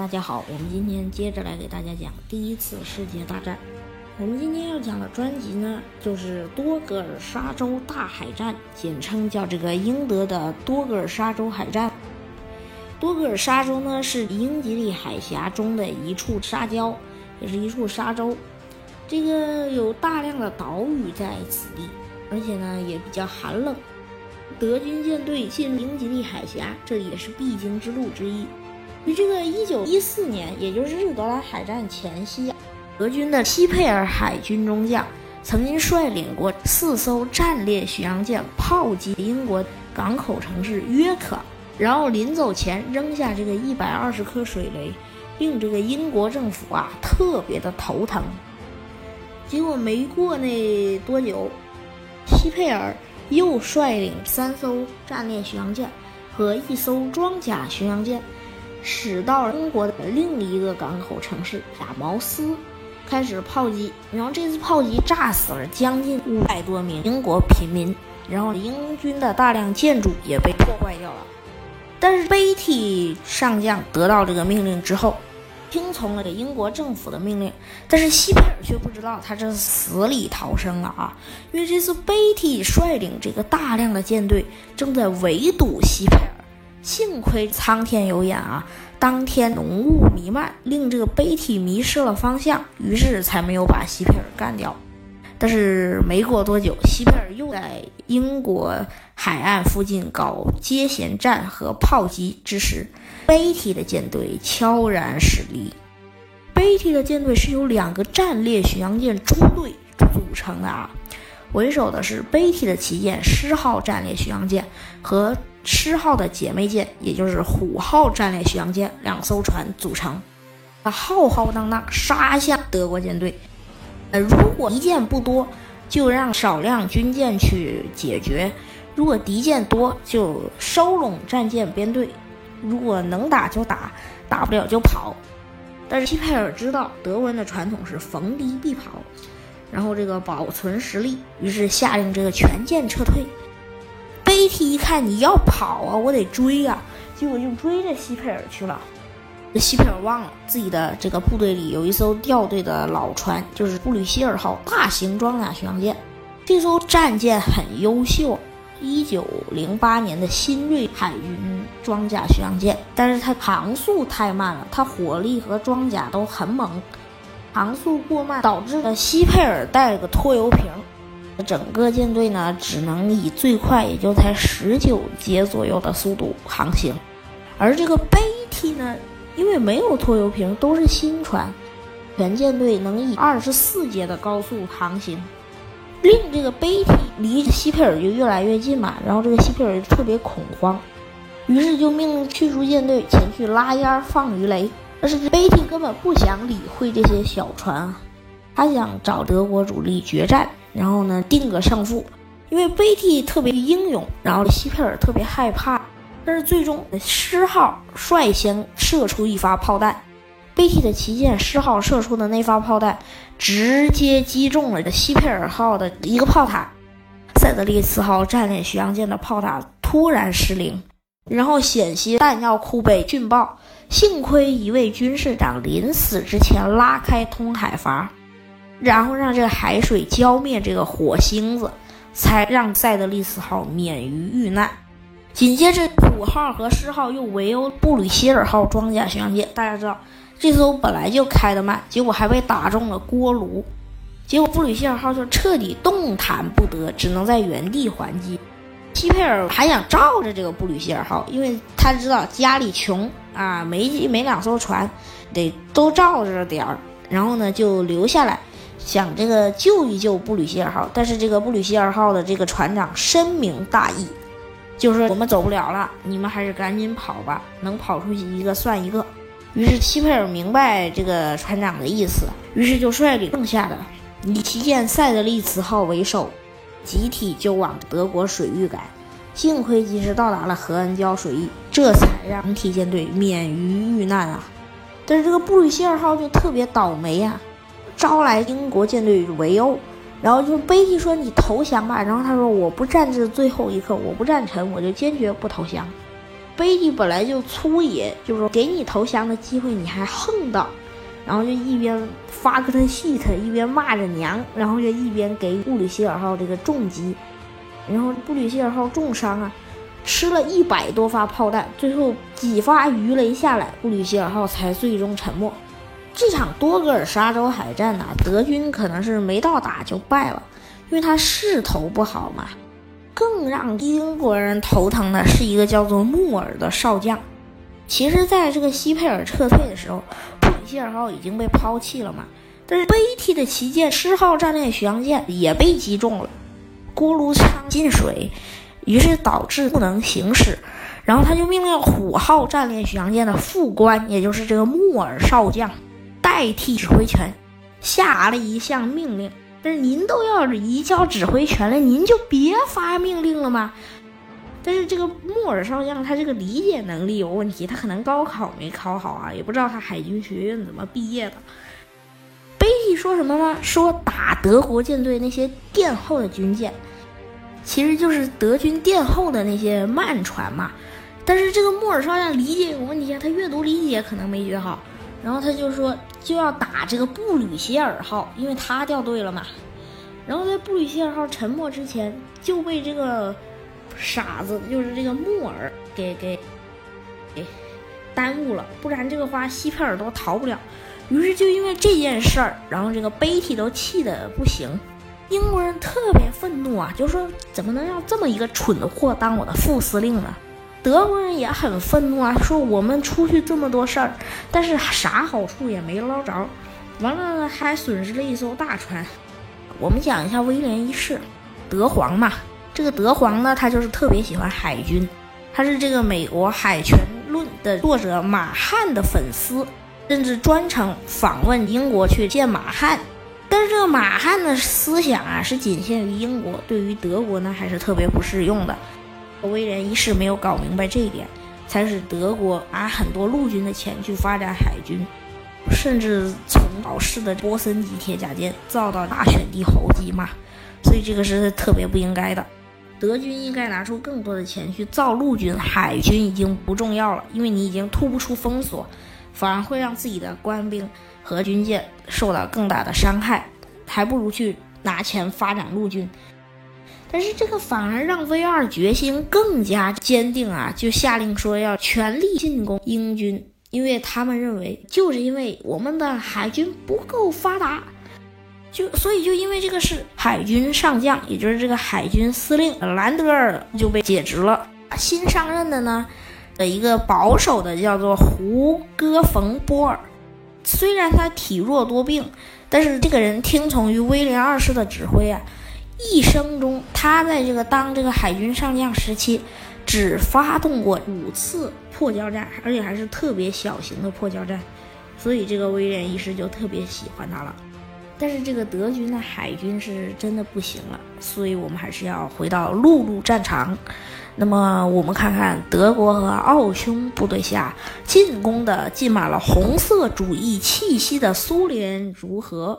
大家好，我们今天接着来给大家讲第一次世界大战。我们今天要讲的专辑呢，就是多格尔沙洲大海战，简称叫这个英德的多格尔沙洲海战。多格尔沙洲呢，是英吉利海峡中的一处沙礁，也是一处沙洲。这个有大量的岛屿在此地，而且呢也比较寒冷。德军舰队进英吉利海峡，这也是必经之路之一。于这个一九一四年，也就是日德兰海战前夕，德军的希佩尔海军中将曾经率领过四艘战列巡洋舰炮击英国港口城市约克，然后临走前扔下这个一百二十颗水雷，令这个英国政府啊特别的头疼。结果没过那多久，希佩尔又率领三艘战列巡洋舰和一艘装甲巡洋舰。驶到英国的另一个港口城市亚茅斯，开始炮击。然后这次炮击炸死了将近五百多名英国平民，然后英军的大量建筑也被破坏掉了。但是贝蒂上将得到这个命令之后，听从了英国政府的命令。但是西佩尔却不知道他这是死里逃生了啊！因为这次贝蒂率领这个大量的舰队正在围堵西佩尔。幸亏苍天有眼啊！当天浓雾弥漫，令这个贝蒂迷失了方向，于是才没有把希佩尔干掉。但是没过多久，希佩尔又在英国海岸附近搞接舷战和炮击之时，贝蒂的舰队悄然驶离。贝蒂的舰队是由两个战列巡洋舰中队组成的啊，为首的是贝蒂的旗舰狮号战列巡洋舰和。狮号的姐妹舰，也就是虎号战列巡洋舰两艘船组成，它浩浩荡荡杀向德国舰队。呃，如果敌舰不多，就让少量军舰去解决；如果敌舰多，就收拢战舰编队。如果能打就打，打不了就跑。但是希佩尔知道德文的传统是逢敌必跑，然后这个保存实力，于是下令这个全舰撤退。贝蒂一看你要跑啊，我得追啊，结果就追着西佩尔去了。这希佩尔忘了自己的这个部队里有一艘掉队的老船，就是布吕歇尔号大型装甲巡洋舰。这艘战舰很优秀，一九零八年的新锐海军装甲巡洋舰，但是它航速太慢了，它火力和装甲都很猛，航速过慢导致了西佩尔带了个拖油瓶。整个舰队呢，只能以最快也就才十九节左右的速度航行，而这个贝蒂呢，因为没有拖油瓶，都是新船，全舰队能以二十四节的高速航行，令这个贝蒂离希佩尔就越来越近嘛。然后这个希佩尔就特别恐慌，于是就命令驱逐舰队前去拉烟放鱼雷。但是贝蒂根本不想理会这些小船啊，他想找德国主力决战。然后呢，定个胜负，因为贝蒂特别英勇，然后希佩尔特别害怕。但是最终，狮号率先射出一发炮弹，贝蒂的旗舰狮号射出的那发炮弹，直接击中了希佩尔号的一个炮塔。塞德利茨号战列巡洋舰的炮塔突然失灵，然后险些弹药库被殉爆。幸亏一位军士长临死之前拉开通海阀。然后让这个海水浇灭这个火星子，才让塞德利斯号免于遇难。紧接着，虎号和狮号又围殴布吕歇尔号装甲巡洋舰。大家知道，这艘本来就开得慢，结果还被打中了锅炉。结果布吕歇尔号就彻底动弹不得，只能在原地还击。希佩尔还想罩着这个布吕歇尔号，因为他知道家里穷啊，没没两艘船，得都罩着点儿。然后呢，就留下来。想这个救一救布吕歇尔号，但是这个布吕歇尔号的这个船长深明大义，就是我们走不了了，你们还是赶紧跑吧，能跑出去一个算一个。于是希佩尔明白这个船长的意思，于是就率领剩下的以旗舰塞德利茨号为首，集体就往德国水域赶。幸亏及时到达了何恩礁水域，这才让整体舰队免于遇难啊。但是这个布吕歇尔号就特别倒霉呀。招来英国舰队围殴，然后就贝蒂说：“你投降吧。”然后他说：“我不战至最后一刻，我不战沉，我就坚决不投降。”贝蒂本来就粗野，就是说给你投降的机会你还横到，然后就一边发个他戏他，一边骂着娘，然后就一边给布吕希尔号这个重击，然后布吕希尔号重伤啊，吃了一百多发炮弹，最后几发鱼雷下来，布吕希尔号才最终沉没。这场多格尔沙洲海战呐，德军可能是没到打就败了，因为他势头不好嘛。更让英国人头疼的是一个叫做穆尔的少将。其实，在这个西佩尔撤退的时候，布里希尔号已经被抛弃了嘛。但是贝蒂的旗舰狮号战列巡洋舰也被击中了，锅炉舱进水，于是导致不能行驶。然后他就命令虎号战列巡洋舰的副官，也就是这个穆尔少将。代替指挥权，下了一项命令。但是您都要移交指挥权了，您就别发命令了吗？但是这个穆尔少将他这个理解能力有问题，他可能高考没考好啊，也不知道他海军学院怎么毕业的。贝蒂说什么呢？说打德国舰队那些殿后的军舰，其实就是德军殿后的那些慢船嘛。但是这个穆尔少将理解有问题啊，他阅读理解可能没学好。然后他就说就要打这个布吕歇尔号，因为他掉队了嘛。然后在布吕歇尔号沉没之前就被这个傻子，就是这个木尔给给给耽误了，不然这个话西佩尔都逃不了。于是就因为这件事儿，然后这个贝蒂都气得不行，英国人特别愤怒啊，就说怎么能让这么一个蠢货当我的副司令呢？德国人也很愤怒啊，说我们出去这么多事儿，但是啥好处也没捞着，完了还损失了一艘大船。我们讲一下威廉一世，德皇嘛。这个德皇呢，他就是特别喜欢海军，他是这个美国《海权论》的作者马汉的粉丝，甚至专程访问英国去见马汉。但是这个马汉的思想啊，是仅限于英国，对于德国呢，还是特别不适用的。威廉一世没有搞明白这一点，才使德国拿很多陆军的钱去发展海军，甚至从老式的波森级铁甲舰造到大选帝侯级嘛，所以这个是特别不应该的。德军应该拿出更多的钱去造陆军，海军已经不重要了，因为你已经突不出封锁，反而会让自己的官兵和军舰受到更大的伤害，还不如去拿钱发展陆军。但是这个反而让 V 二决心更加坚定啊，就下令说要全力进攻英军，因为他们认为就是因为我们的海军不够发达，就所以就因为这个事，海军上将，也就是这个海军司令兰德尔就被解职了。新上任的呢，的一个保守的叫做胡戈冯波尔，虽然他体弱多病，但是这个人听从于威廉二世的指挥啊。一生中，他在这个当这个海军上将时期，只发动过五次破交战，而且还是特别小型的破交战，所以这个威廉一世就特别喜欢他了。但是这个德军的海军是真的不行了，所以我们还是要回到陆路战场。那么我们看看德国和奥匈部队下进攻的浸满了红色主义气息的苏联如何。